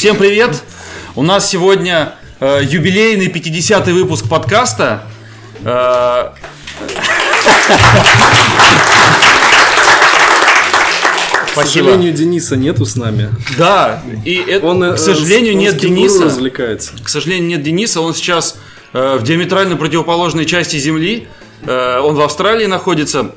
Всем привет! У нас сегодня э, юбилейный 50-й выпуск подкаста. Э, К сожалению, Дениса нету с нами. да, и это- Он, э, к сожалению, он нет Дениса. развлекается. К сожалению, нет Дениса. Он сейчас э, в диаметрально противоположной части Земли. Э, он в Австралии находится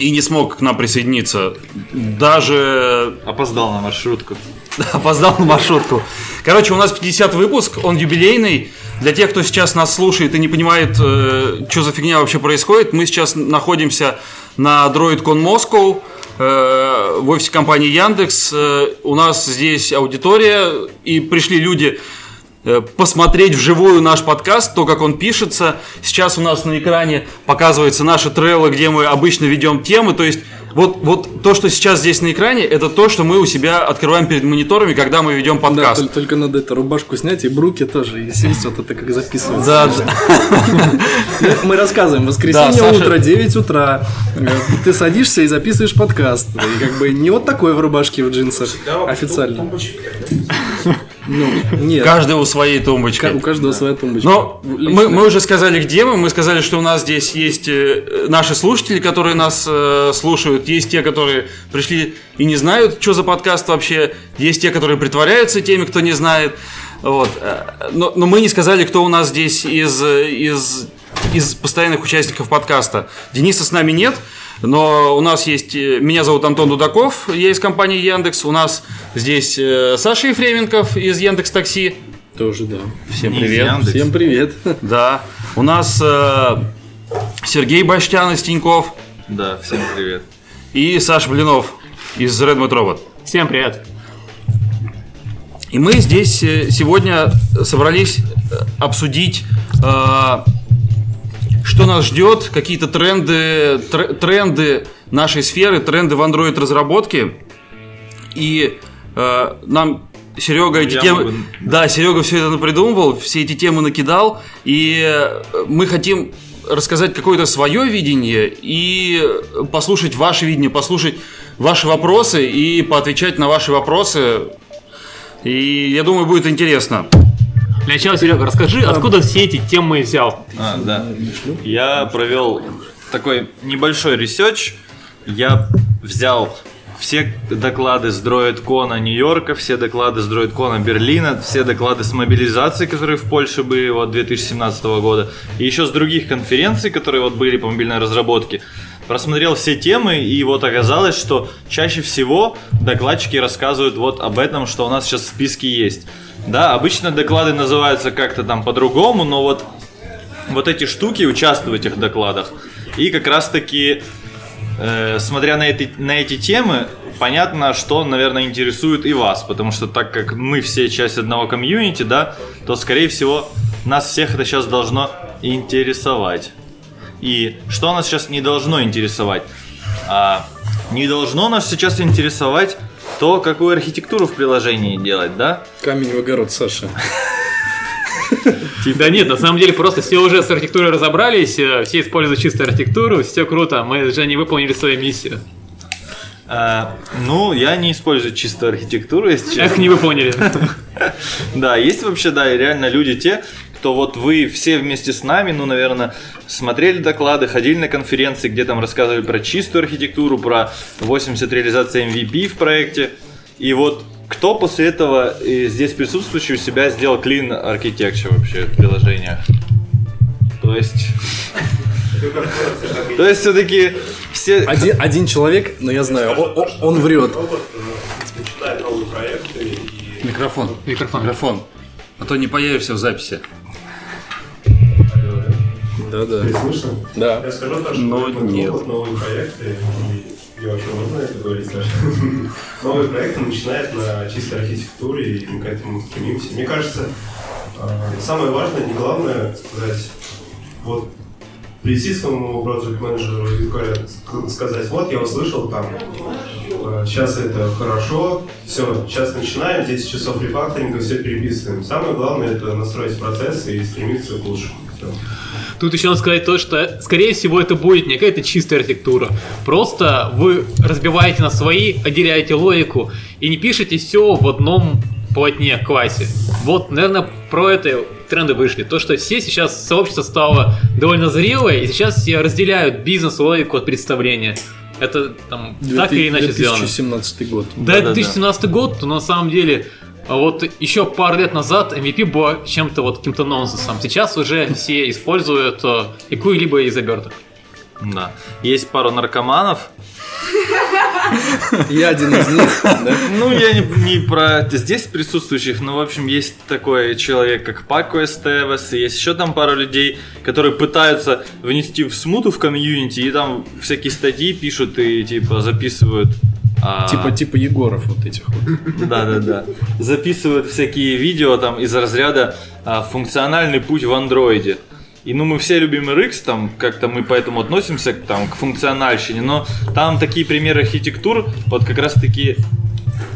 и не смог к нам присоединиться. Даже Опоздал на маршрутку. Опоздал на маршрутку. Короче, у нас 50 выпуск, он юбилейный. Для тех, кто сейчас нас слушает и не понимает, э, что за фигня вообще происходит, мы сейчас находимся на DroidCon Moscow э, в офисе компании Яндекс. Э, у нас здесь аудитория, и пришли люди э, посмотреть вживую наш подкаст, то, как он пишется. Сейчас у нас на экране показывается наши треллы, где мы обычно ведем темы. То есть вот, вот то, что сейчас здесь на экране, это то, что мы у себя открываем перед мониторами, когда мы ведем Да, подкаст. только, только надо эту рубашку снять и бруки тоже, и сесть вот это как записывается. Да, да. Мы рассказываем, воскресенье Да, утро, 9 утра, Э, ты садишься и записываешь подкаст. И как бы не вот такой в рубашке в джинсах, официально. Ну, нет, каждый у своей тумбочки. у каждого своя тумбочка. Но мы, мы уже сказали, где мы. Мы сказали, что у нас здесь есть э, наши слушатели, которые нас э, слушают. Есть те, которые пришли и не знают, что за подкаст вообще. Есть те, которые притворяются теми, кто не знает. Вот. Э, Но, но мы не сказали, кто у нас здесь из, э, из, из постоянных участников подкаста. Дениса с нами нет. Но у нас есть... э, Меня зовут Антон Дудаков, я из компании Яндекс. У нас здесь э, Саша Ефременков из Яндекс Такси. Тоже, да. Всем Не привет. Всем привет. Да. У нас э, Сергей Баштян из Тиньков Да, всем привет. и Саша Блинов из Redmond Robot. Всем привет. И мы здесь сегодня собрались обсудить, э, что нас ждет, какие-то тренды, тр- тренды нашей сферы, тренды в Android разработке. И э, нам Серега эти Я темы... могу- Да, Серега все это напридумывал, все эти темы накидал. И э, мы хотим рассказать какое-то свое видение и послушать ваше видение, послушать ваши вопросы и поотвечать на ваши вопросы. И я думаю, будет интересно. Для начала, Серега, расскажи, откуда все эти темы взял? А, да. Я провел такой небольшой research. Я взял все доклады с DroidCon Нью-Йорка, все доклады с DroidCon Берлина, все доклады с Mobilization, которые в Польше были вот 2017 года, и еще с других конференций, которые вот были по мобильной разработке. Просмотрел все темы, и вот оказалось, что чаще всего докладчики рассказывают вот об этом, что у нас сейчас в списке есть. Да, обычно доклады называются как-то там по-другому, но вот вот эти штуки участвуют в этих докладах. И как раз таки, э, смотря на эти, на эти темы, понятно, что, наверное, интересует и вас. Потому что так как мы все часть одного комьюнити, да, то, скорее всего, нас всех это сейчас должно интересовать. И что нас сейчас не должно интересовать? А, не должно нас сейчас интересовать то, какую архитектуру в приложении делать, да? Камень в огород, Саша. Да нет, на самом деле просто все уже с архитектурой разобрались, э, все используют чистую архитектуру, все круто, мы же не выполнили свою миссию. А, ну, я не использую чистую архитектуру, если честно. Эх, не выполнили. Да, есть вообще, да, реально люди те, кто вот вы все вместе с нами, ну, наверное, смотрели доклады, ходили на конференции, где там рассказывали про чистую архитектуру, про 80 реализаций MVP в проекте. И вот кто после этого э, здесь присутствующий у себя сделал clean architecture вообще в приложениях? То есть... То есть все-таки все... Один, один человек, но я знаю, о- о- он врет. и Микрофон. Микрофон. Микрофон. А то не появишься в записи. Да, да. слышно. Да. Я скажу то, что мы нет. новые проекты, и, и вообще можно это говорить, Саша? Новые проекты начинают на чистой архитектуре, и мы к этому стремимся. Мне кажется, э, самое важное, не главное сказать, вот прийти своему проект менеджеру и сказать, вот я услышал там, сейчас это хорошо, все, сейчас начинаем, 10 часов рефакторинга, все переписываем. Самое главное это настроить процесс и стремиться к лучшему. Всё. Тут еще надо сказать то, что, скорее всего, это будет не какая-то чистая архитектура. Просто вы разбиваете на свои, отделяете логику и не пишете все в одном плотнее к классе. Вот, наверное, про это тренды вышли. То, что все сейчас, сообщество стало довольно зрелое, и сейчас все разделяют бизнес-логику от представления. Это там так или иначе сделано. 2017 год. Да, это 2017 год, но на самом деле а вот еще пару лет назад MVP было чем-то вот каким-то нонсенсом. Сейчас уже все используют э, какую-либо из оберток. Да. Есть пару наркоманов. Я один из них? Ну, я не, про здесь присутствующих, но, в общем, есть такой человек, как Пако Эстевес, и есть еще там пара людей, которые пытаются внести в смуту в комьюнити, и там всякие статьи пишут и, типа, записывают а, Типа, типа Егоров вот этих вот. Да, да, да. Записывают всякие видео там из разряда а, функциональный путь в андроиде. И ну мы все любим RX, там как-то мы поэтому относимся там, к функциональщине, но там такие примеры архитектур, вот как раз таки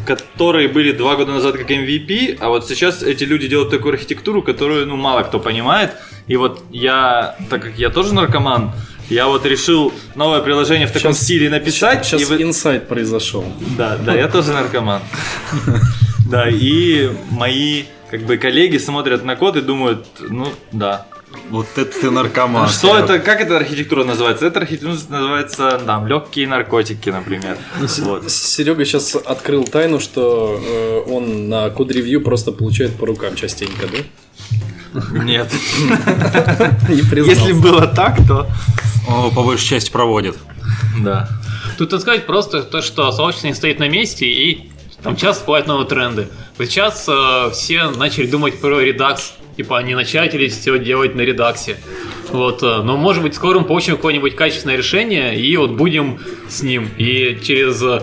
которые были два года назад как MVP, а вот сейчас эти люди делают такую архитектуру, которую ну мало кто понимает. И вот я, так как я тоже наркоман, я вот решил новое приложение в таком Щас- стиле написать. Сейчас и вы- инсайт произошел. Да, да, я тоже наркоман. Да, и мои как бы коллеги смотрят на код и думают, ну да. Вот это ты наркоман. Что это, как эта архитектура называется? Эта архитектура называется, там, легкие наркотики, например. Вот. Серега сейчас открыл тайну, что э, он на код-ревью просто получает по рукам частенько, да? Нет. Не признался. Если было так, то... Он по большей части проводит. Да. Тут надо сказать просто то, что сообщество не стоит на месте и там часто всплывают новые тренды. Вот Сейчас э, все начали думать про редакс, типа они начали все делать на редаксе. Вот, э, но может быть скоро мы получим какое-нибудь качественное решение и вот будем с ним. И через э,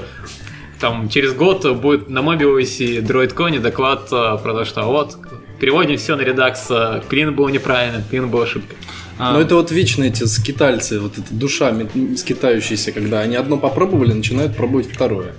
там через год будет на Mobius и DroidCon доклад э, про то, что вот переводим все на редакс, клин был неправильно, клин был ошибкой. А, Но это вот вечно эти скитальцы, вот эта душа скитающаяся, когда они одно попробовали, начинают пробовать второе.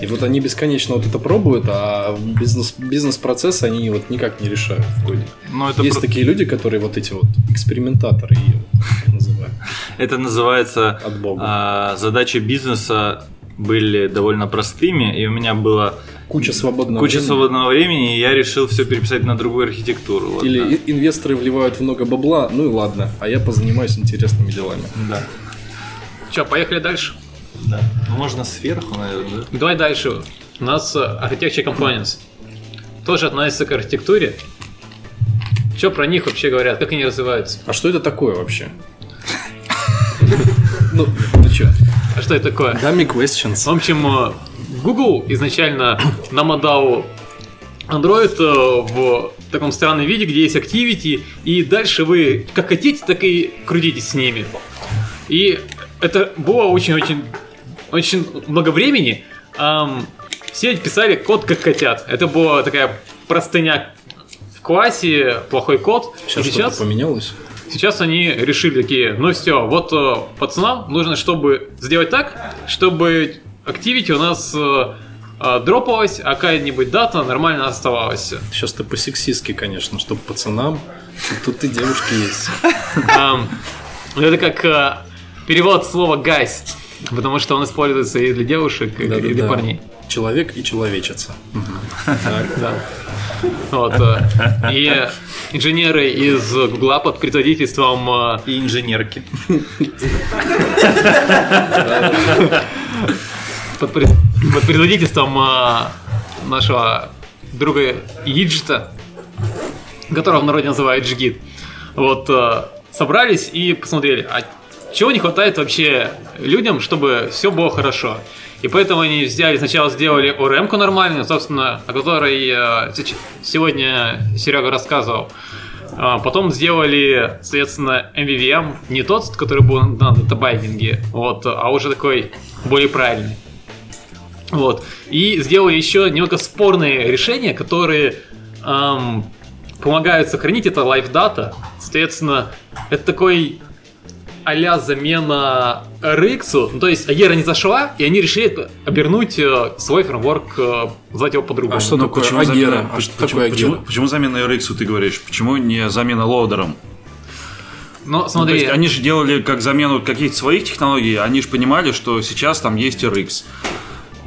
И вот они бесконечно вот это пробуют, а бизнес, бизнес-процесс они вот никак не решают в коде. Ну, это, Есть про- такие люди, которые вот эти вот экспериментаторы, их называют. это называется От бога. а, задачи бизнеса были довольно простыми, и у меня было Куча свободного куча времени. свободного времени, и я решил все переписать на другую архитектуру. Вот, Или инвесторы вливают много бабла, ну и ладно, а я позанимаюсь интересными делами. Да. Че, поехали дальше? да. Ну, Можно сверху, наверное, да? Давай дальше. У нас э, Architecture Components. Тоже относится к архитектуре. Что про них вообще говорят? Как они развиваются? А что это такое вообще? Ну, ну чё? А что это такое? Dummy questions. В общем, э, Google изначально нам отдал Android э, в таком странном виде, где есть Activity, и дальше вы как хотите, так и крутитесь с ними. И это было очень-очень очень много времени. Ам, все писали код как хотят. Это была такая простыня в классе, плохой код. Сейчас И что-то поменялось? Сейчас они решили такие, ну все, вот э, пацанам нужно, чтобы сделать так, чтобы Activity у нас э, э, дропалась, а какая-нибудь дата нормально оставалась. Сейчас ты по-сексистски, конечно, чтобы пацанам. Тут и девушки есть. Ам, Это как э, перевод слова guys, потому что он используется и для девушек, и для парней. Человек и человечица. Да. Вот, и инженеры из Гугла под предводительством И инженерки. под, пред- под предводительством а, нашего друга Иджита, которого в народе называют Джигит, вот а, собрались и посмотрели, а чего не хватает вообще людям, чтобы все было хорошо. И поэтому они взяли, сначала сделали ОРМ-ку нормальную, собственно, о которой а, сегодня Серега рассказывал. А, Потом сделали, соответственно, MVVM, не тот, который был на датабайдинге, вот, а уже такой более правильный. Вот. И сделали еще немного спорные решения, которые ам, помогают сохранить это data. Соответственно, это такой а замена RX. Ну, то есть Агера не зашла, и они решили обернуть э, свой фреймворк, э, назвать его по-другому. А что Ну, такое почему Агера? замена- А что почему- такое почему, Агера? почему замена RX ты говоришь? Почему не замена лоудером? Но Ну, то смотри, есть они же делали как замену каких-то своих технологий, они же понимали, что сейчас там есть RX.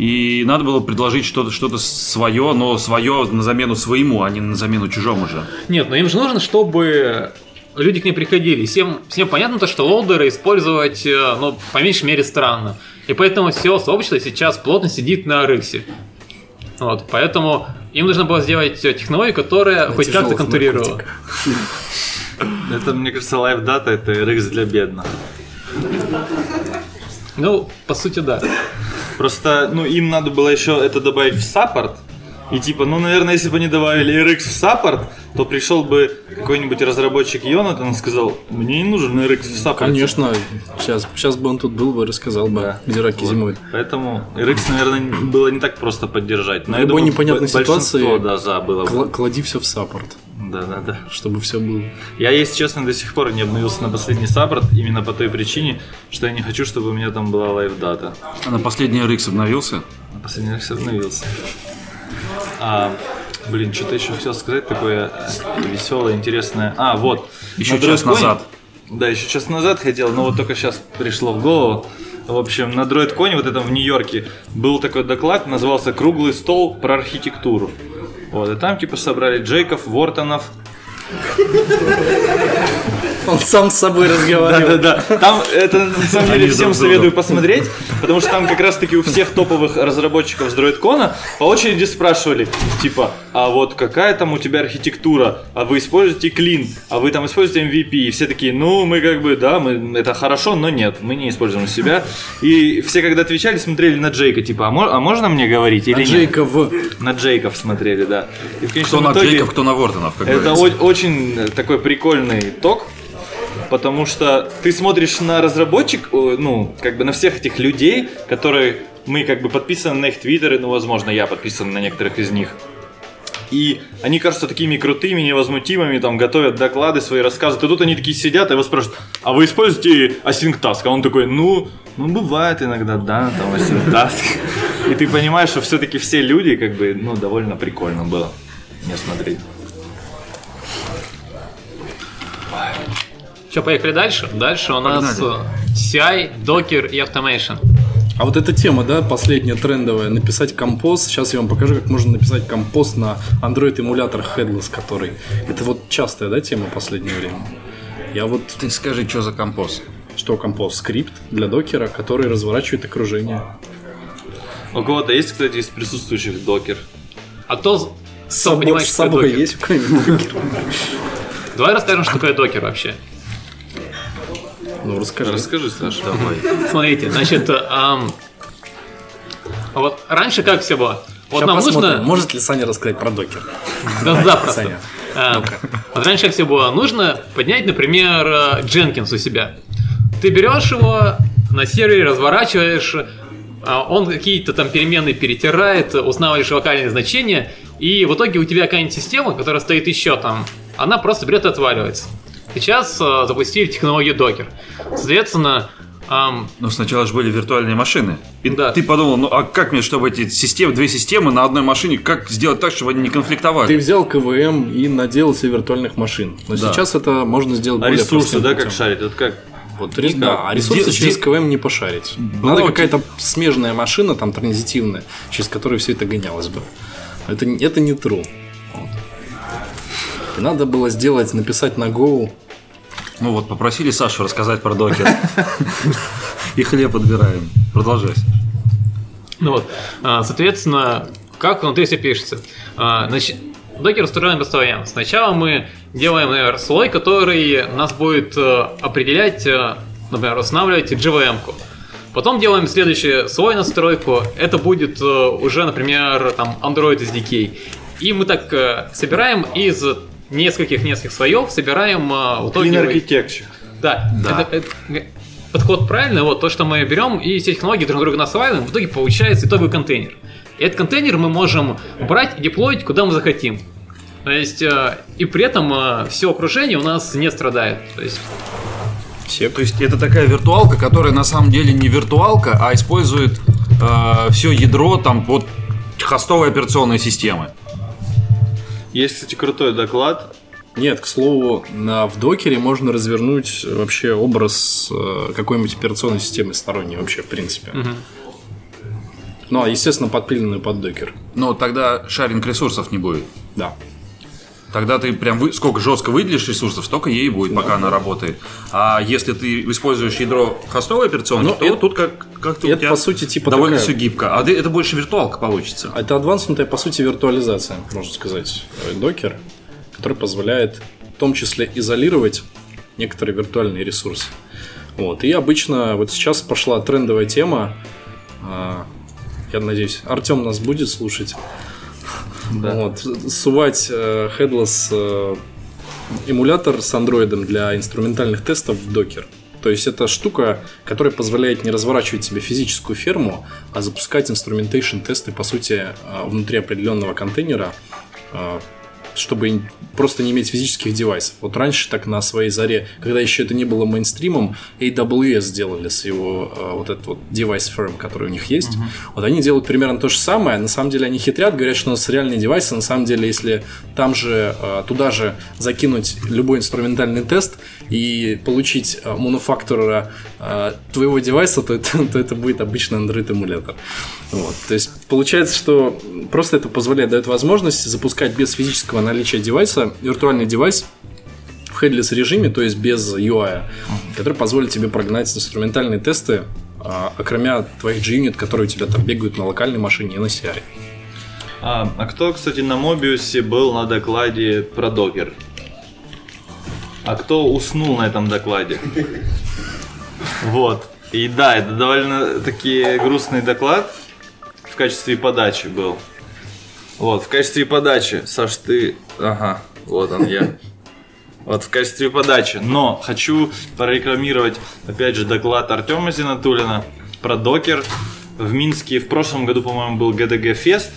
И надо было предложить что-то что свое, но свое на замену своему, а не на замену чужому же. Нет, но им же нужно, чтобы люди к ним приходили. Всем, всем понятно то, что лоудеры использовать, э, ну, по меньшей мере, странно. И поэтому все сообщество сейчас плотно сидит на рыксе. Вот, поэтому им нужно было сделать технологию, которая на хоть как-то конкурировала. Это, мне кажется, лайфдата это RX для бедных. Ну, по сути, да. Просто, ну, им надо было еще это добавить в саппорт, и типа, ну, наверное, если бы они добавили RX в support, то пришел бы какой-нибудь разработчик Йонатан и сказал, мне не нужен RX в support. Конечно, сейчас, сейчас бы он тут был бы, рассказал бы, да. где раки вот. зимуют. Поэтому RX, наверное, было не так просто поддержать. Но в любой думаю, непонятной ситуации да, за было кл- клади все в support. Да, да, да. Чтобы все было. Я, если честно, до сих пор не обновился на последний support, именно по той причине, что я не хочу, чтобы у меня там была LiveData. А на последний RX обновился? На последний RX обновился. А, блин, что-то еще хотел сказать такое веселое, интересное. А, вот. Еще час назад. Да, еще час назад хотел, но вот только сейчас пришло в голову. В общем, на DroidCon, вот этом в Нью-Йорке, был такой доклад, назывался «Круглый стол про архитектуру». Вот, и там типа собрали Джейков, Вортонов, он сам с собой разговаривал. Да, да, да. Там это на самом деле всем советую посмотреть, потому что там как раз таки у всех топовых разработчиков с DroidCon по очереди спрашивали, типа, а вот какая там у тебя архитектура, а вы используете Clean, а вы там используете MVP, и все такие, ну, мы как бы, да, мы, это хорошо, но нет, мы не используем себя. И все, когда отвечали, смотрели на Джейка, типа, а, мо- а можно мне говорить или на нет? Джейков. На Джейков смотрели, да. И в кто на Джейков, кто на Вортонов, как Это о- очень такой прикольный ток, потому что ты смотришь на разработчик, ну, как бы на всех этих людей, которые мы как бы подписаны на их твиттеры, ну, возможно, я подписан на некоторых из них. И они кажутся такими крутыми, невозмутимыми, там, готовят доклады, свои рассказы. И тут они такие сидят, и его спрашивают, а вы используете Async Task? А он такой, ну, ну, бывает иногда, да, там, Async Task. И ты понимаешь, что все-таки все люди, как бы, ну, довольно прикольно было мне смотреть. Что, поехали дальше? Дальше у нас Погнали. CI, Docker и Automation. А вот эта тема, да, последняя трендовая, написать компост. Сейчас я вам покажу, как можно написать компост на Android эмулятор Headless, который. Это вот частая, да, тема в последнее время. Я вот. Ты скажи, что за компост? Что компост? Скрипт для докера, который разворачивает окружение. У кого-то есть, кстати, из присутствующих докер? А кто с собой, с собой есть какой-нибудь докер? Давай расскажем, что такое докер вообще. Ну, расскажи. Расскажи, Саша. Давай. Смотрите, значит, эм, вот раньше как все было? Вот Сейчас нам посмотрим, нужно... может ли Саня рассказать про докер. Да, запросто. Саня. А, вот раньше как все было, нужно поднять, например, Jenkins у себя. Ты берешь его, на сервере разворачиваешь, а он какие-то там переменные перетирает, устанавливаешь локальные значения, и в итоге у тебя какая-нибудь система, которая стоит еще там, она просто берет и отваливается. Сейчас э, запустили технологию Docker. Соответственно, Um, Но сначала же были виртуальные машины. И да. ты подумал, ну а как мне, чтобы эти системы, две системы на одной машине, как сделать так, чтобы они не конфликтовали? Ты взял КВМ и наделал себе виртуальных машин. Но да. сейчас это можно сделать а более ресурсы, да, как шарить? Вот как? Вот, Никак. да, а ресурсы Здесь... через КВМ не пошарить. Была Надо какая-то смежная машина, там транзитивная, через которую все это гонялось бы. Это, это не true. И надо было сделать, написать на Go. Ну вот, попросили Сашу рассказать про докер. И хлеб отбираем. Продолжай. Ну вот, а, соответственно, как внутри все пишется. А, значит, докер устроен постоянно. Сначала мы делаем, например, слой, который нас будет э, определять, э, например, устанавливать JVM-ку. Потом делаем следующий слой настройку. Это будет э, уже, например, там Android SDK. И мы так собираем из нескольких-нескольких слоев собираем э, в итоге... Architecture. Да, да. Это, это, подход правильный, вот то, что мы берем и все технологии друг друга насваиваем, в итоге получается итоговый контейнер. И этот контейнер мы можем брать и деплоить куда мы захотим. То есть, э, и при этом э, все окружение у нас не страдает. То есть, все. То есть это такая виртуалка, которая на самом деле не виртуалка, а использует э, все ядро там под хостовой операционной системы. Есть, кстати, крутой доклад. Нет, к слову, на, в докере можно развернуть вообще образ э, какой-нибудь операционной системы сторонней вообще, в принципе. Угу. Ну, а, естественно, подпиленную под докер. Но тогда шаринг ресурсов не будет. Да. Тогда ты прям вы- сколько жестко выделишь ресурсов, столько ей будет, пока она работает. А если ты используешь ядро хостовой операционки, Ну, то это- тут как, как-то это, по сути, типа довольно такая- все гибко. А ты- это больше виртуалка получится. Это адванснутая, по сути, виртуализация, можно сказать, э, докер, который позволяет в том числе изолировать некоторые виртуальные ресурсы. Вот. И обычно вот сейчас пошла трендовая тема. а, Я надеюсь, Артем нас будет слушать. Вот. Сувать э, headless э, эмулятор с андроидом для инструментальных тестов в докер. То есть это штука, которая позволяет не разворачивать себе физическую ферму, а запускать инструментейшн тесты, по сути, э, внутри определенного контейнера, э, чтобы просто не иметь физических девайсов. Вот раньше так на своей заре, когда еще это не было мейнстримом, AWS сделали с его э, вот этот вот девайс firm, который у них есть. Вот они делают примерно то же самое. На самом деле они хитрят, говорят, что у нас реальные девайсы. На самом деле, если там же, э, туда же закинуть любой инструментальный тест и получить э, мануфактурера э, твоего девайса, то это, то это будет обычный Android эмулятор. Вот. То есть получается, что просто это позволяет, дает возможность запускать без физического наличия девайса виртуальный девайс в headless режиме, то есть без UI, который позволит тебе прогнать инструментальные тесты, а, окромя твоих G-Unit, которые у тебя там бегают на локальной машине и на CI. А, а кто, кстати, на Мобиусе был на докладе про докер? А кто уснул на этом докладе? Вот. И да, это довольно таки грустный доклад качестве подачи был. Вот, в качестве подачи, Саш, ты... Ага, вот он я. Вот в качестве подачи. Но хочу прорекламировать, опять же, доклад Артема Зинатулина про докер. В Минске в прошлом году, по-моему, был GDG Фест.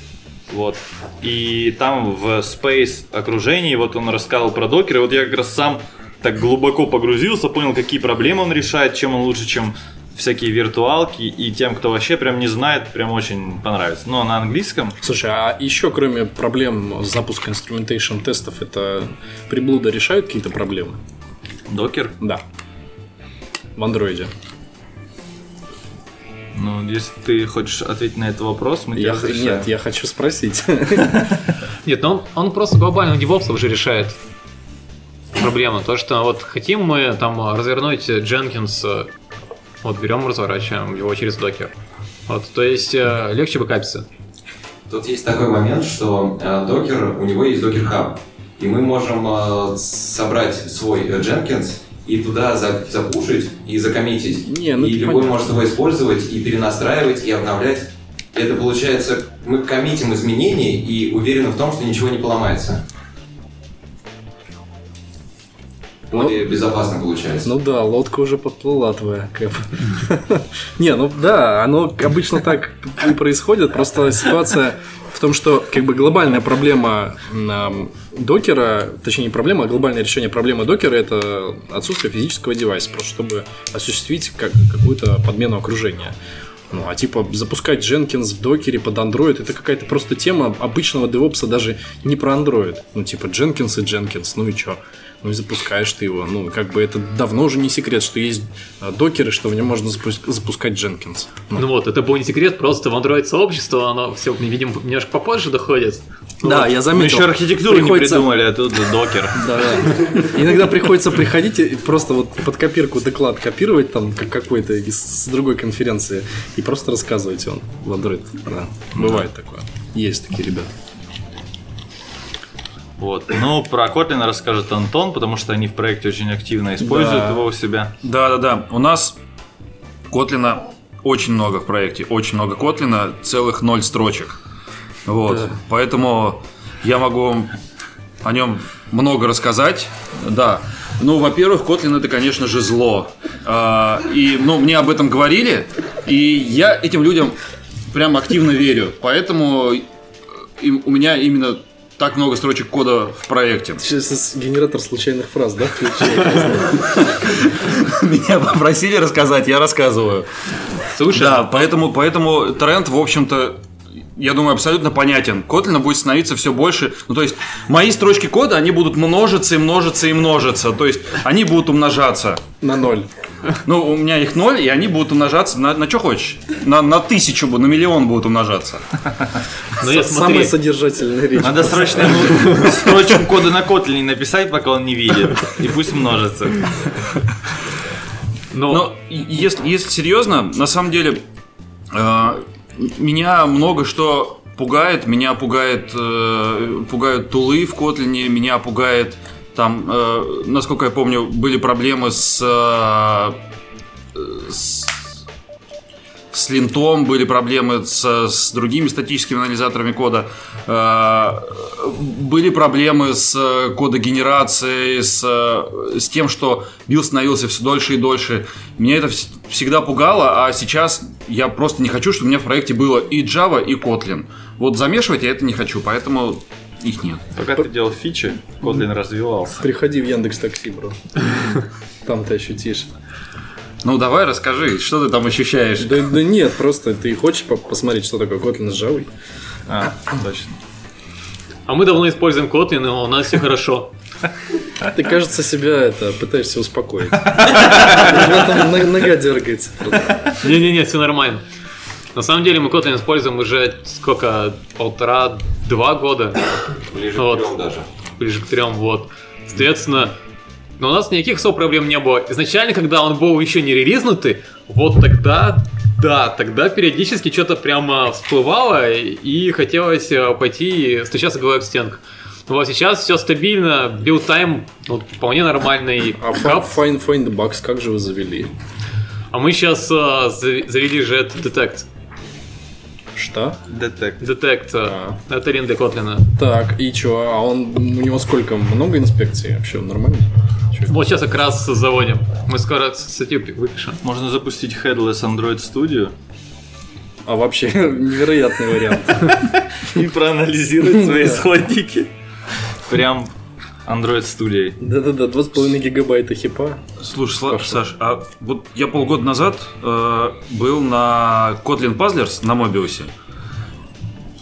Вот. И там в Space окружении, вот он рассказывал про докер, и вот я как раз сам так глубоко погрузился, понял, какие проблемы он решает, чем он лучше, чем всякие виртуалки, и тем, кто вообще прям не знает, прям очень понравится. Но на английском Слушай, а еще кроме проблем запуска инструментейшн тестов, это приблуда решают какие-то проблемы? докер, Да. В андроиде. ну, если ты хочешь ответить на этот вопрос, мы тебе Я, разрешаем. нет, я хочу спросить. Нет, но он, он просто глобально DevOps уже решает проблему. То, что вот хотим мы там развернуть Jenkins, э, вот берем, разворачиваем его через докер. Вот, то есть э, легче бэкапиться. Тут есть такой момент, что э, докер, у него есть докер хаб, и мы можем э, собрать свой Jenkins и туда за- запушить и закоммитить. Не, ну и любой понятно. может его использовать и перенастраивать, и обновлять. Это получается, мы коммитим изменения и уверены в том, что ничего не поломается. Более безопасно получается. Ну да, лодка уже подплыла твоя, Кэп. Не, ну да, оно обычно так и происходит. Просто ситуация в том, что как бы глобальная проблема докера, точнее не проблема, а глобальное решение проблемы докера это отсутствие физического девайса, просто чтобы осуществить как, какую-то подмену окружения. Ну, а типа запускать Jenkins в докере под Android это какая-то просто тема обычного девопса даже не про Android. Ну, типа Jenkins и Jenkins, ну и чё? Ну и запускаешь ты его. Ну, как бы это давно уже не секрет, что есть а, докеры, что в нем можно запу- запускать Jenkins. Ну, Ну вот, это был не секрет, просто в Android сообщество, оно все, видимо, немножко попозже доходит. Ну да, вот. я Мы заметил. еще архитектуру не приходится- придумали, а тут докер. Да, да. Иногда приходится приходить и просто вот под копирку доклад копировать там как какой-то с другой конференции и просто рассказывать он в Android. Да, бывает такое. Есть такие ребята. Вот. Ну, про Kotlin расскажет Антон, потому что они в проекте очень активно используют Да. его у себя. Да-да-да, у нас Котлина очень много в проекте, очень много Котлина, целых ноль строчек. Вот, Да. поэтому я могу вам о нем много рассказать. Да, ну, во-первых, Котлин это, конечно же, зло. А, и, ну, мне об этом говорили, и я этим людям прям активно верю. Поэтому у меня именно так много строчек кода в проекте. Сейчас генератор случайных фраз, да? Меня попросили рассказать, я рассказываю. Слушай, Да, поэтому, поэтому тренд, в общем-то, я думаю, абсолютно понятен. Kotlin будет становиться все больше. Ну, то есть, мои строчки кода, они будут множиться и множиться и множиться. То есть, они будут умножаться. На ноль. Ну, у меня их ноль, и они будут умножаться на, на что хочешь. на, на тысячу, на миллион будут умножаться. Но я Самая содержательная речь. Надо срочно строчку кода на Kotlin написать, пока он не видит. И пусть множится. но Но если, если серьезно, на самом деле, э, меня много что пугает. Меня пугает, э, пугают тулы в Котлине, меня пугает там, э, насколько я помню, были проблемы с, э, с с lint ом, были проблемы с, с другими статическими анализаторами кода, Э, были проблемы с э, кодогенерацией, с, э, с тем, что build становился все дольше и дольше. Меня это вс- всегда пугало, а сейчас я просто не хочу, чтобы у меня в проекте было и Java, и Kotlin. Вот замешивать я это не хочу, поэтому их нет. Пока ты делал фичи, Kotlin развивался. Приходи в Яндекс Такси, бро. Там ты ощутишь. Ну давай расскажи, что ты там ощущаешь? Да, да нет, просто ты хочешь по- посмотреть, что такое Kotlin с Java? А, точно. а мы давно используем Kotlin, и у нас все хорошо. Ты, кажется, себя это пытаешься успокоить. Нога дергается. Не-не-не, все нормально. На самом деле мы Kotlin используем уже сколько, полтора-два года, Ближе Вот. к трем даже. ближе к трем, вот. Соответственно, но у нас никаких особо проблем не было. Изначально, когда он был еще не релизнутый, вот тогда, да, тогда периодически что-то прямо всплывало, и хотелось э, пойти и стучаться головой об стенку. Вот сейчас все стабильно, build time вот, вполне нормальный. А. Find, find the Bugs как же вы завели? А мы сейчас завели же этот Detekt. Что? Детект. Детект. А. Это ринды Котлина. Так, и чё? А он, у него сколько? Много инспекций? Вообще нормально? Чё? Вот сейчас как раз заводим. Мы скоро статью выпишем. Можно запустить Headless Android Studio А вообще невероятный вариант. и проанализировать свои исходники. Прям Android Studio. Да-да-да, 2,5 гигабайта хипа. Слушай, Сла- Саш, а вот я полгода назад э, был на Kotlin Puzzlers на Мобиусе,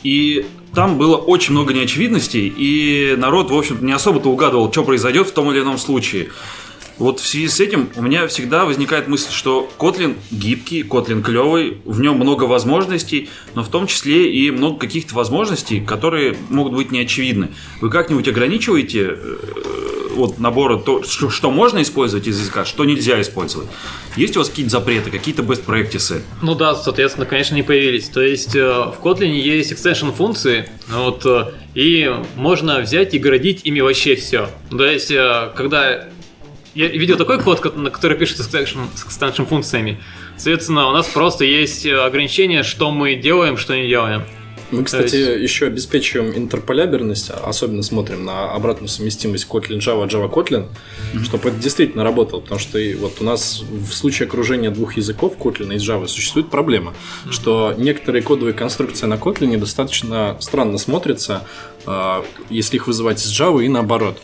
и там было очень много неочевидностей, и народ, в общем не особо-то угадывал, что произойдет в том или ином случае. Вот в связи с этим у меня всегда возникает мысль, что Kotlin гибкий, Kotlin клевый, в нем много возможностей, но в том числе и много каких-то возможностей, которые могут быть неочевидны. Вы как-нибудь ограничиваете э, вот набора то, что, что можно использовать из языка, что нельзя использовать? Есть у вас какие-то запреты, какие-то best practices? Ну да, соответственно, конечно, не появились. То есть э, в Kotlin есть extension функции, вот, э, и можно взять и городить ими вообще все. То есть, когда я видел такой код, ко- на который пишется с extension функциями, соответственно, у нас просто есть э, ограничение, что мы делаем, что не делаем. Мы, кстати, То еще обеспечиваем интерполяберность, а особенно смотрим на обратную совместимость Kotlin Java, Java Kotlin, чтобы это действительно работало, потому что и вот у нас в случае окружения двух языков Kotlin и Java существует проблема, что некоторые кодовые конструкции на Kotlin достаточно странно смотрятся, а, если их вызывать из Java и наоборот.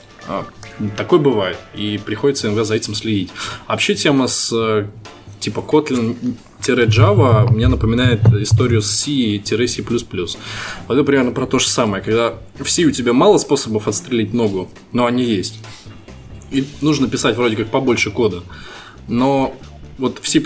Такое бывает, и приходится иногда за этим следить. Вообще тема с э, типа Kotlin-Java мне напоминает историю с C-C++. Вот это примерно про то же самое, когда в C у тебя мало способов отстрелить ногу, но они есть. И нужно писать вроде как побольше кода. Но вот в C++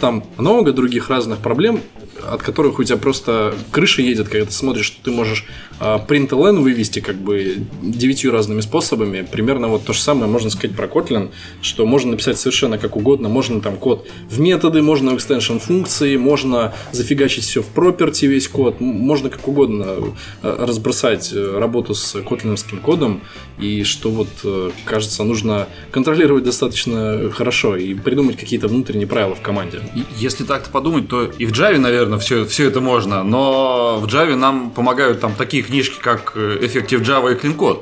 там много других разных проблем, от которых у тебя просто крыша едет, когда ты смотришь, что ты можешь println вывести как бы девятью разными способами. Примерно вот то же самое можно сказать про Kotlin, что можно написать совершенно как угодно. Можно там код в методы, можно в extension функции, можно зафигачить все в property весь код, можно как угодно э, разбросать э, работу с котлиновским кодом, и что вот, э, кажется, нужно контролировать достаточно хорошо и придумать какие-то внутренние правила в команде. Если так-то подумать, то и в Java, наверное, все, все это можно, но в Java нам помогают там такие книжки, как э, Effective Java и Clean Code.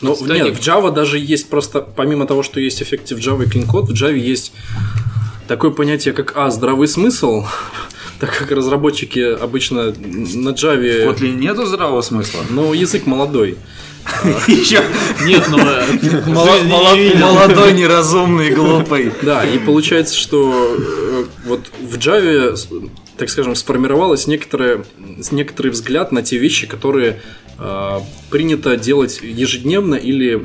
Ну, Кстати, нет, в Java даже есть просто, помимо того, что есть Effective Java и Clean Code, в Java есть такое понятие, как А, здравый смысл, так как разработчики обычно на В Java, Kotlin нету здравого смысла. ну, язык молодой. Нет, ну... э, молодой, неразумный, глупый. Да, и получается, что э, вот в Java, так скажем, сформировалось некоторое, некоторый взгляд на те вещи, которые э, принято делать ежедневно или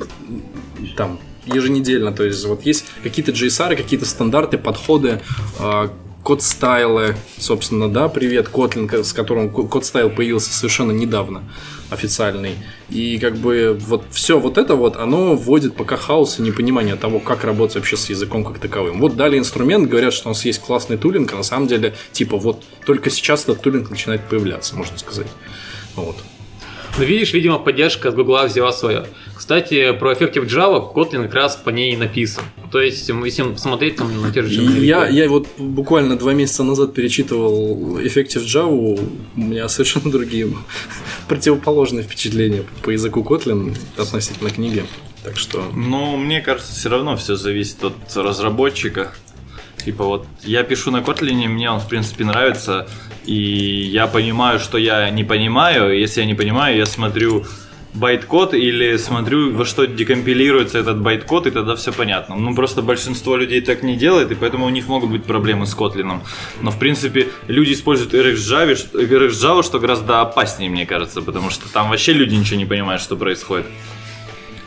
там еженедельно. То есть вот есть какие-то JSR, какие-то стандарты, подходы, э, код стайла, собственно, да, привет, Kotlin, с которым код стайл появился совершенно недавно, официальный. И как бы вот все вот это вот, оно вводит пока хаос и непонимание того, как работать вообще с языком как таковым. Вот дали инструмент, говорят, что у нас есть классный тулинг, а на самом деле, типа, вот только сейчас этот тулинг начинает появляться, можно сказать. Вот. Ну, видишь, видимо, поддержка от Гугла взяла свое. Кстати, про Effective Java Kotlin как раз по ней написан. То есть, если посмотреть там на те же я, я вот буквально два месяца назад перечитывал Effective Java, у меня совершенно другие противоположные впечатления по языку Kotlin относительно книги. Так что... Ну, мне кажется, все равно все зависит от разработчика. Типа вот я пишу на Kotlin, мне он в принципе нравится, и я понимаю, что я не понимаю. Если я не понимаю, я смотрю байт-код или смотрю, во что декомпилируется этот байт-код, и тогда все понятно. Ну, просто большинство людей так не делает, и поэтому у них могут быть проблемы с Kotlin. Но, в принципе, люди используют RxJava, RxJava, что гораздо опаснее, мне кажется, потому что там вообще люди ничего не понимают, что происходит.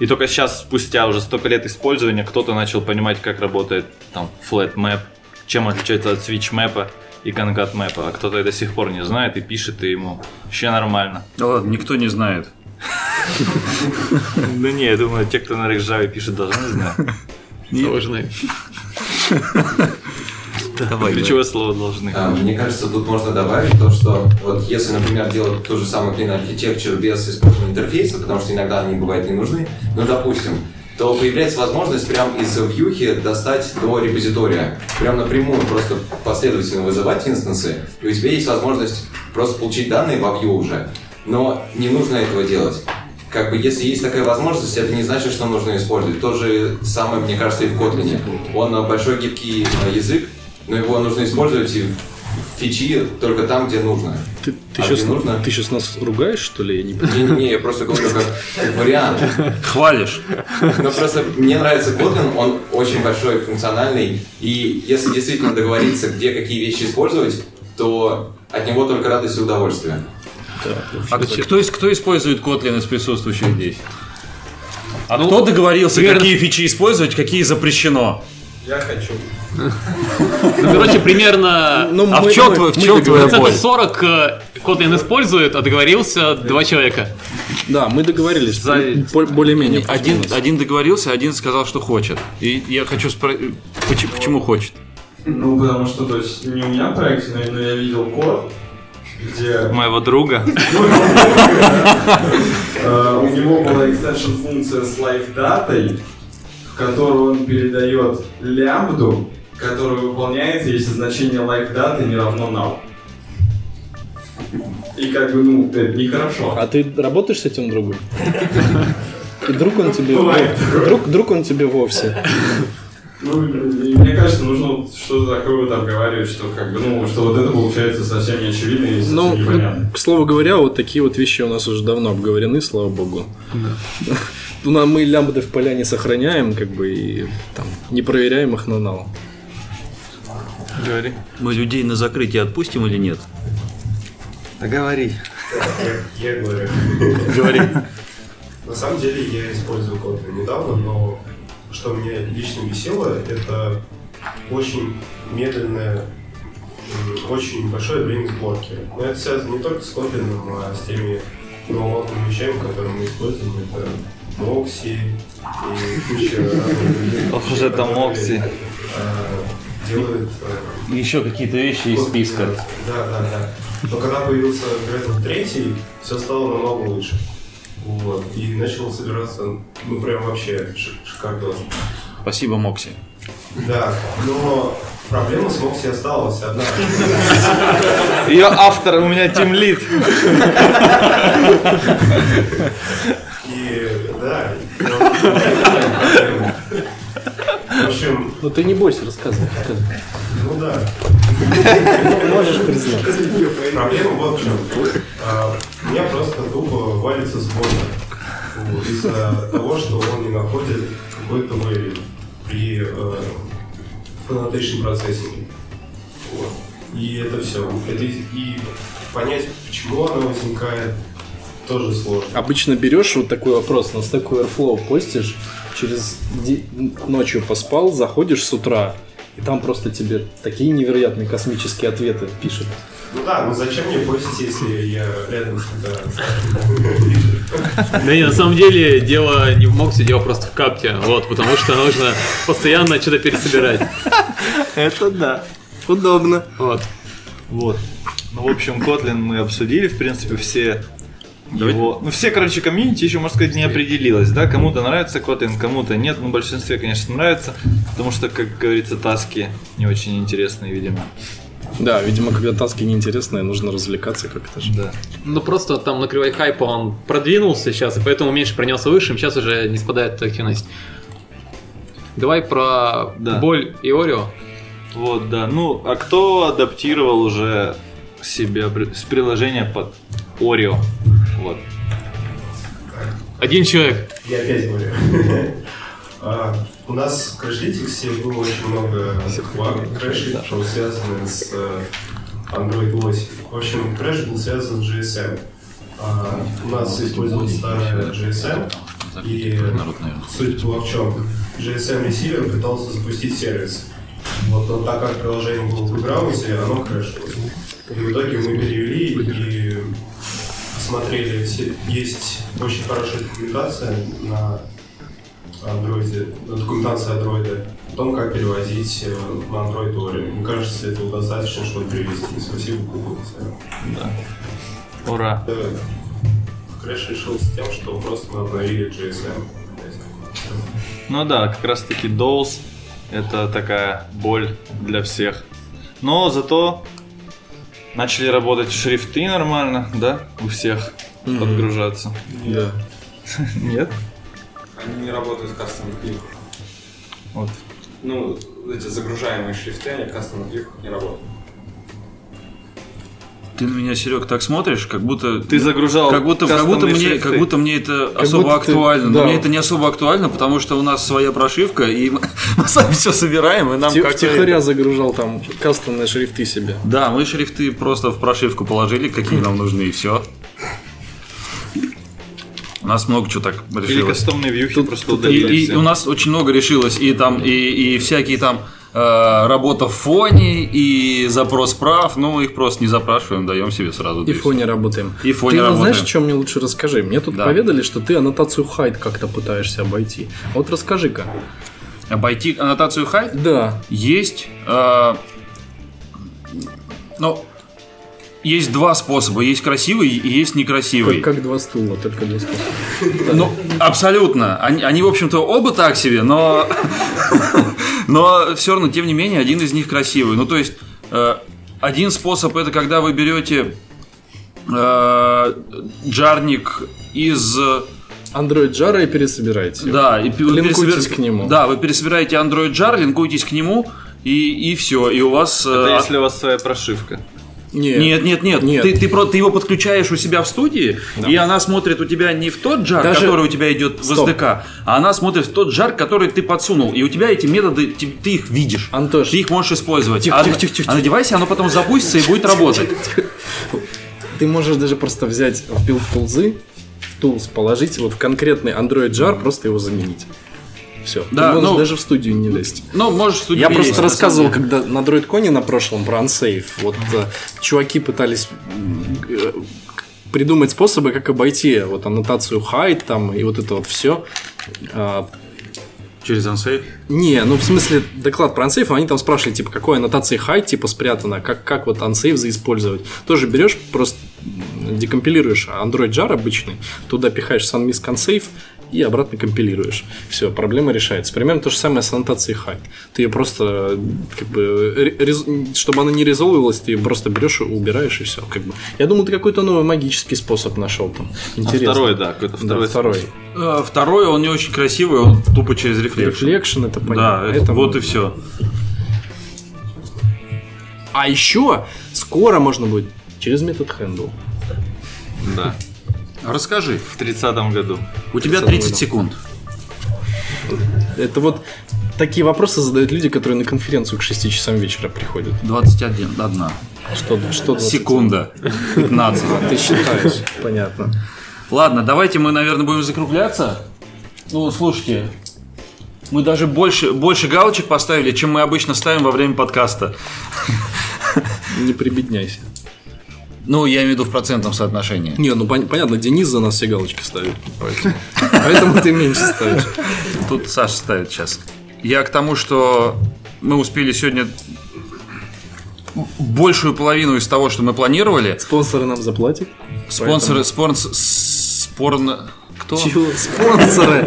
И только сейчас, спустя уже столько лет использования, кто-то начал понимать, как работает там flat map, чем отличается от switch map и concat map, а кто-то и до сих пор не знает и пишет, и ему вообще нормально. Да ладно, никто не знает. Да не, я думаю, те, кто на RxJava пишет, должны знать. Должны. Давай, Ключевое слово должны. А, мне кажется, тут можно добавить то, что вот если, например, делать ту же самую clean architecture без использования интерфейса, потому что иногда они бывают не нужны, ну, допустим, то появляется возможность прям из вьюхи достать до репозитория. Прям напрямую просто последовательно вызывать инстансы, и у тебя есть возможность просто получить данные во view уже. Но не нужно этого делать как бы, если есть такая возможность, это не значит, что нужно использовать. То же самое, мне кажется, и в Kotlin. Он большой гибкий э, язык, но его нужно использовать и фичи только там, где нужно. Ты, ты, а сейчас, нужно... ты сейчас нас ругаешь, что ли? Не-не-не, я просто говорю как, как вариант. Хвалишь. Но просто мне нравится Kotlin, он очень большой, функциональный, и если действительно договориться, где какие вещи использовать, то от него только радость и удовольствие. А кто, кто, кто использует Kotlin из присутствующих здесь? А ну, кто договорился, примерно... какие фичи использовать, какие запрещено? Я хочу. Ну, короче, примерно... Ну, а в чем, твой, в чем твоя боль? 40 э, Kotlin использует, а договорился два человека. Да, мы договорились, За... более-менее. Один, один договорился, один сказал, что хочет. И я хочу спросить, почему, почему хочет? Ну, потому что, то есть, не у меня проект, но я видел код, где... Моего друга. Э, у него была extension функция с live датой, которую он передает лямбду, которая выполняется, если значение live даты не равно null. И как бы, ну, это нехорошо. А ты работаешь с этим другом? И друг он тебе... Друг, друг он тебе вовсе. Ну, мне кажется, нужно что-то такое вот обговаривать, что как бы, ну, что вот это получается совсем не очевидно и совсем ну, непонятно. К слову говоря, вот такие вот вещи у нас уже давно обговорены, слава богу. Да. Ну, мы лямбды в поляне сохраняем, как бы, и там не проверяем их на нал. Говори. Мы людей на закрытие отпустим или нет? Да говори. Я, я говорю. Говори. На самом деле я использую код недавно, но что мне лично весело, это очень медленное, очень большое время сборки. Но это связано не только с Kotlin, а с теми новомодными вещами, которые мы используем. Это Мокси и куча разных это Мокси. Делают... Еще какие-то вещи из списка. Да, да, да. Но когда появился Gradle 3, все стало намного лучше. Вот. И начал собираться, ну прям вообще шикарно. Спасибо, Мокси. Да, но проблема с Мокси осталась одна. Ее автор у меня тимлит. Да, в общем... Ну ты не бойся рассказывать. Ну да. Можешь признать. Проблема вот в чем. А, у меня просто тупо валится сборник из-за того, что он не находит какой-то value при connotation процессинге. Вот. И это все. Это, и понять, почему оно возникает, тоже сложно. Обычно берешь вот такой вопрос, на Stack Overflow постишь, через ночью поспал, заходишь с утра, И там просто тебе такие невероятные космические ответы пишет. Ну да, ну зачем мне постить, если я рядом всегда Да не, на самом деле дело не в Моксе, дело просто в капте. Вот, потому что нужно постоянно что-то пересобирать. Это да. Удобно. Вот. Вот. Ну, в общем, Kotlin мы обсудили, в принципе, все его... Ну, все, короче, комьюнити еще, можно сказать, не определилось, да? Кому-то нравится Kotlin, кому-то нет. Ну, большинстве, конечно, нравится, потому что, как говорится, таски не очень интересные, видимо. Да, видимо, когда таски неинтересные, нужно развлекаться как-то же. Да. Ну просто там на кривой хайпа он продвинулся сейчас, и поэтому меньше пронесся высшим, сейчас уже не спадает активность. Давай про Да. боль и Орео. Вот, да. Ну, а кто адаптировал уже при- с приложения под Oreo? Вот. Один человек. Я опять говорю. А, У нас в Crashlytics было очень много крэшей, что связаны с э, Android 8. В общем, crash был связан с GCM. А, У нас использовалась старая GCM, и суть была в чем? GCM receiver пытался запустить сервис. Вот, но так как приложение было в бэкграунде, оно крэшилось. И в итоге мы перевели и посмотрели, все- есть очень хорошая документация на андроиде, документация андроида о том, как переводить э, на Android Oreo. Мне кажется, этого достаточно, чтобы перевести. Спасибо, Google. Ура. Э, Crash решился с тем, что просто мы обновили GCM. Ну да, как раз таки Doze это такая боль для всех. Но зато начали работать шрифты нормально, да, у всех подгружаться. Да. Нет? Они не работают с кастомным кликом. Вот. Ну, эти загружаемые шрифты, они в кастомных кликах не работают. Ты на меня, Серег, так смотришь, как будто... Ты загружал как будто, как будто, мне, шрифты. как будто мне это особо будто ты- актуально. да. Но мне это не особо актуально, потому что у нас своя прошивка, и мы, мы сами все собираем, и нам Ти- как-то... Втихаря загружал там кастомные шрифты себе. Да, мы шрифты просто в прошивку положили, какие нам нужны, и все. У нас много чего так Или решилось. кастомные вьюхи просто И, удалили и все. у нас очень много решилось, и там, и, и всякие там работа в фоне, и запрос прав, мы их просто не запрашиваем, даем себе сразу. И в фоне работаем. И в фоне ты работаем. знаешь, что мне лучше расскажи? Мне тут Да. поведали, что ты аннотацию хайт как-то пытаешься обойти. Вот расскажи-ка. Обойти аннотацию height Да. есть, э, ну, есть два способа, есть красивый и есть некрасивый. Как, как два стула, только два способа. Ну, абсолютно. Они, они, в общем-то, оба так себе, но, но все равно, тем не менее, один из них красивый. Ну, то есть, э, один способ это когда вы берете э, джарник из Android Jara и пересобираете. да и Линкуйтесь к нему. Да, вы пересобираете Android jar, линкуетесь к нему и, и все, и у вас э, Это если у вас своя прошивка. Нет. Нет, нет, нет. Нет. Ты, ты, про- ты его подключаешь у себя в студии, и она смотрит у тебя не в тот жар, Даже- который у тебя идет в Стоп. SDK, а она смотрит в тот жар, который ты подсунул. И у тебя эти методы, ты, ты их видишь. Антош. Ты их можешь использовать. Тихо, а, тихо, тихо, тихо, а на девайсе оно потом запустится и будет работать. Ты можешь даже просто взять в build тулзы, в tools положить вот в конкретный android.jar, просто его заменить. Все. Да, ты можешь ну- даже в студию не лезть. Ну, можешь в студии Я лезть, просто на рассказывал, когда на DroidCon на прошлом про Unsafe, вот э, чуваки пытались э, придумать способы, как обойти вот аннотацию hide там и вот это вот все. Через Unsafe. Не, ну в смысле доклад про Unsafe, они там спрашивали, типа, какой аннотации hide типа спрятано, как, как вот Unsafe заиспользовать. Тоже берешь, просто декомпилируешь Android jar обычный, туда пихаешь SunMisk Unsafe и обратно компилируешь. Все, проблема решается. Примерно то же самое с аннотацией hide. Ты ее просто, как бы, ре- рез- чтобы она не резолвилась, ты ее просто берешь, убираешь и все. Как бы. Я думаю, ты какой-то новый магический способ нашел там. А Интересно. второй, да, какой-то Да, второй. второй. способ. Э, Второй, он не очень красивый, он тупо через рефлекшн. Reflection, это Да, понятно. это, Это вот и все. А еще скоро можно будет через метод handle. Да. Расскажи. В 30 году. У тебя 30 30 года. секунд. Это вот такие вопросы задают люди, которые на конференцию к 6 часам вечера приходят. 21, одна. Что, что 20? Секунда. 15. А, ты считаешь, понятно. Ладно, давайте мы, наверное, будем закругляться. Ну, слушайте, Мы даже больше, больше галочек поставили, чем мы обычно ставим во время подкаста. Не прибедняйся. Ну, я имею в виду в процентном соотношении. Не, ну пон- понятно, Денис за нас все галочки ставит. Поэтому, поэтому ты меньше ставишь. Тут Саша ставит сейчас. Я к тому, что мы успели сегодня большую половину из того, что мы планировали. Спонсоры нам заплатят. Спонсоры, спонс, спорно... Кто? Чего? Спонсоры!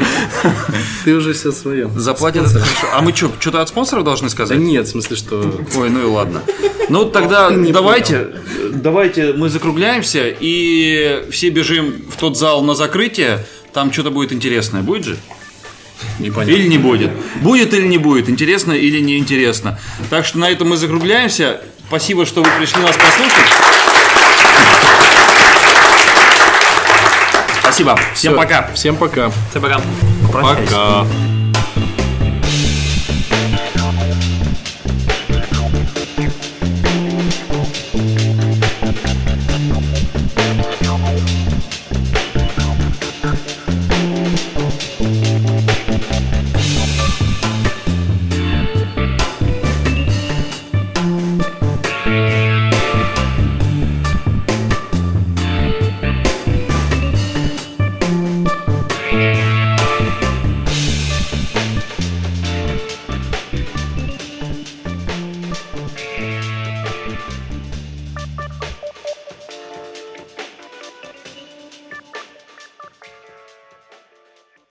Ты уже все свое. Заплатят это хорошо. А мы что, что-то от спонсоров должны Да сказать? нет, в смысле, что... Ой, ну и ладно. Ну тогда давайте, давайте мы закругляемся и все бежим в тот зал на закрытие. Там что-то будет интересное. Будет же? Непонятно. Или не будет? Будет или не будет? Интересно или не интересно? Так что на этом мы закругляемся. Спасибо, что вы пришли нас послушать. Спасибо. Всем Всё. пока. Всем пока. Всем пока. Пока.